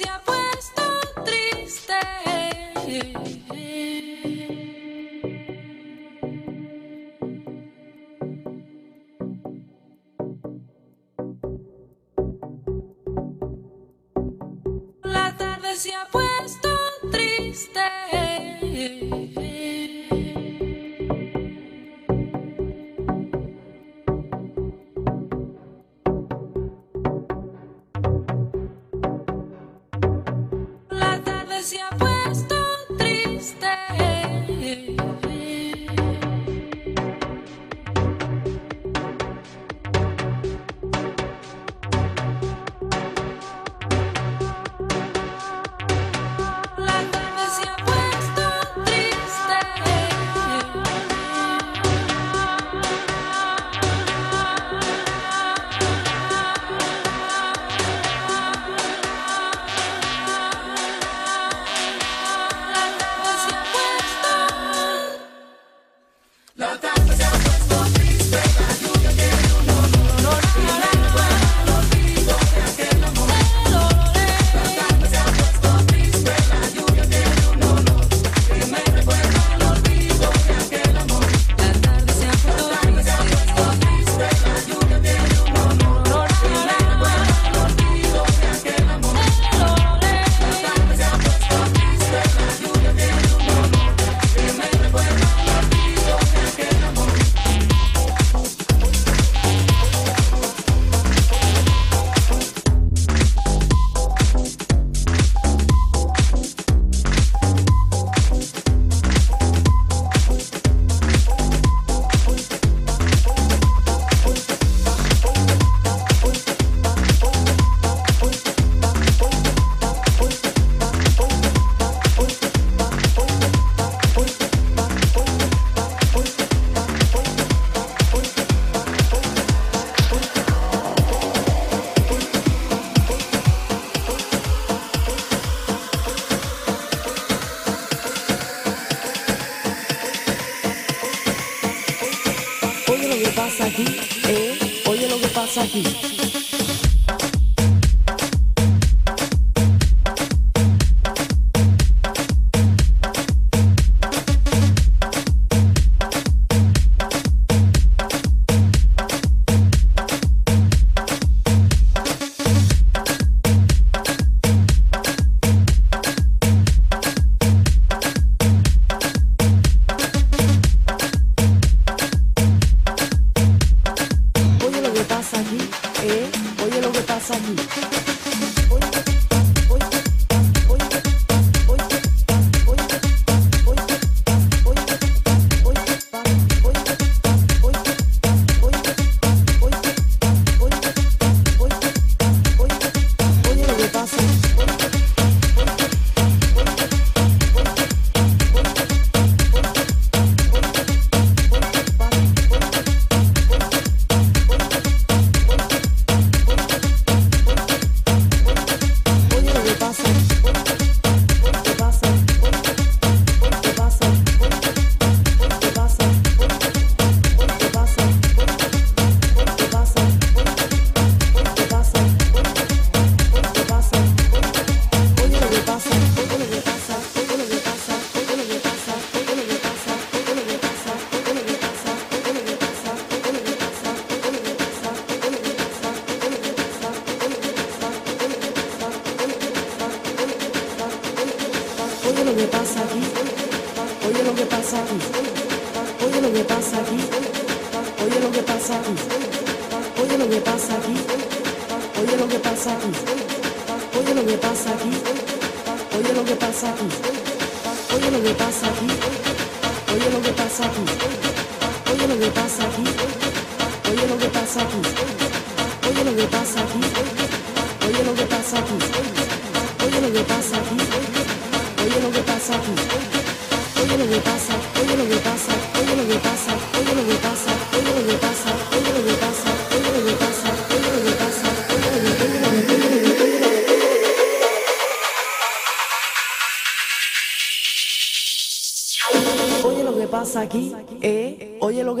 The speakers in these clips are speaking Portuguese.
iglesia. Thank you.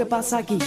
passar aqui.